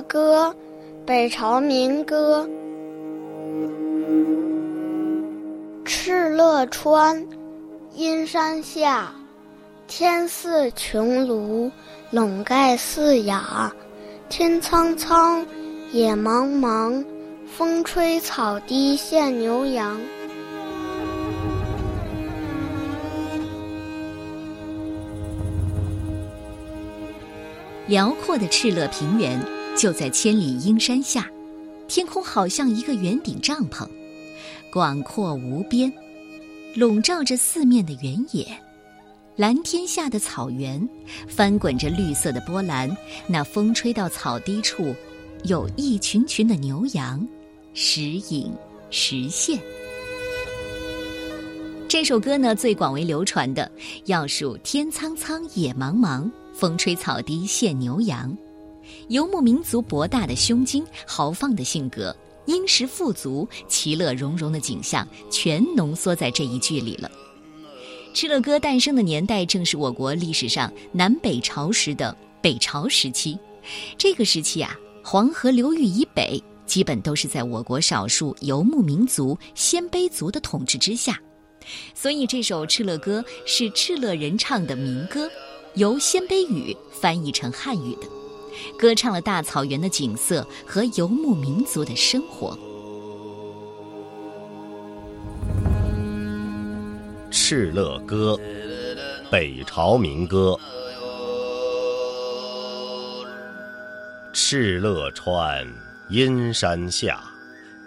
歌，北朝民歌。敕勒川，阴山下，天似穹庐，笼盖四野。天苍苍，野茫茫，风吹草低见牛羊。辽阔的敕勒平原就在千里阴山下，天空好像一个圆顶帐篷，广阔无边，笼罩着四面的原野。蓝天下的草原，翻滚着绿色的波澜。那风吹到草低处，有一群群的牛羊，时隐时现。这首歌呢，最广为流传的要数“天苍苍，野茫茫”。风吹草低见牛羊，游牧民族博大的胸襟、豪放的性格、殷实富足、其乐融融的景象，全浓缩在这一句里了。敕勒歌诞生的年代正是我国历史上南北朝时的北朝时期。这个时期啊，黄河流域以北基本都是在我国少数游牧民族鲜卑族的统治之下，所以这首敕勒歌是敕勒人唱的民歌。由鲜卑语翻译成汉语的，歌唱了大草原的景色和游牧民族的生活。《敕勒歌》，北朝民歌。敕勒川，阴山下，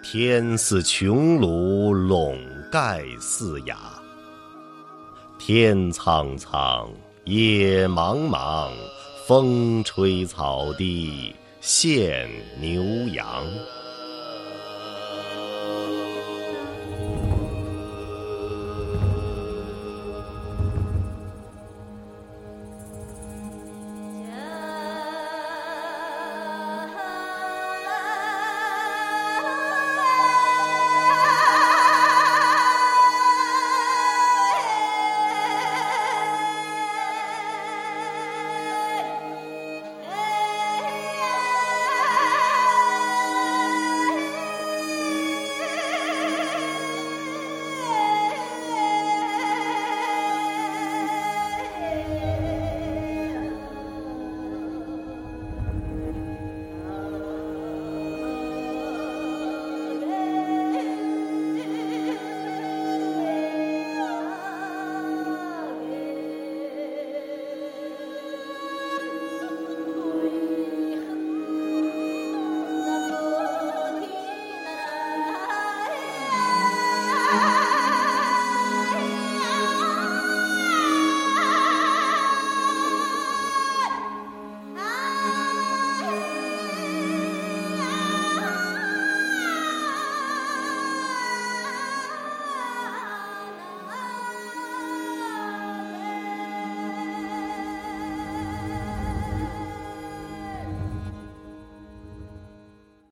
天似穹庐，笼盖四野。天苍苍。野茫茫，风吹草低见牛羊。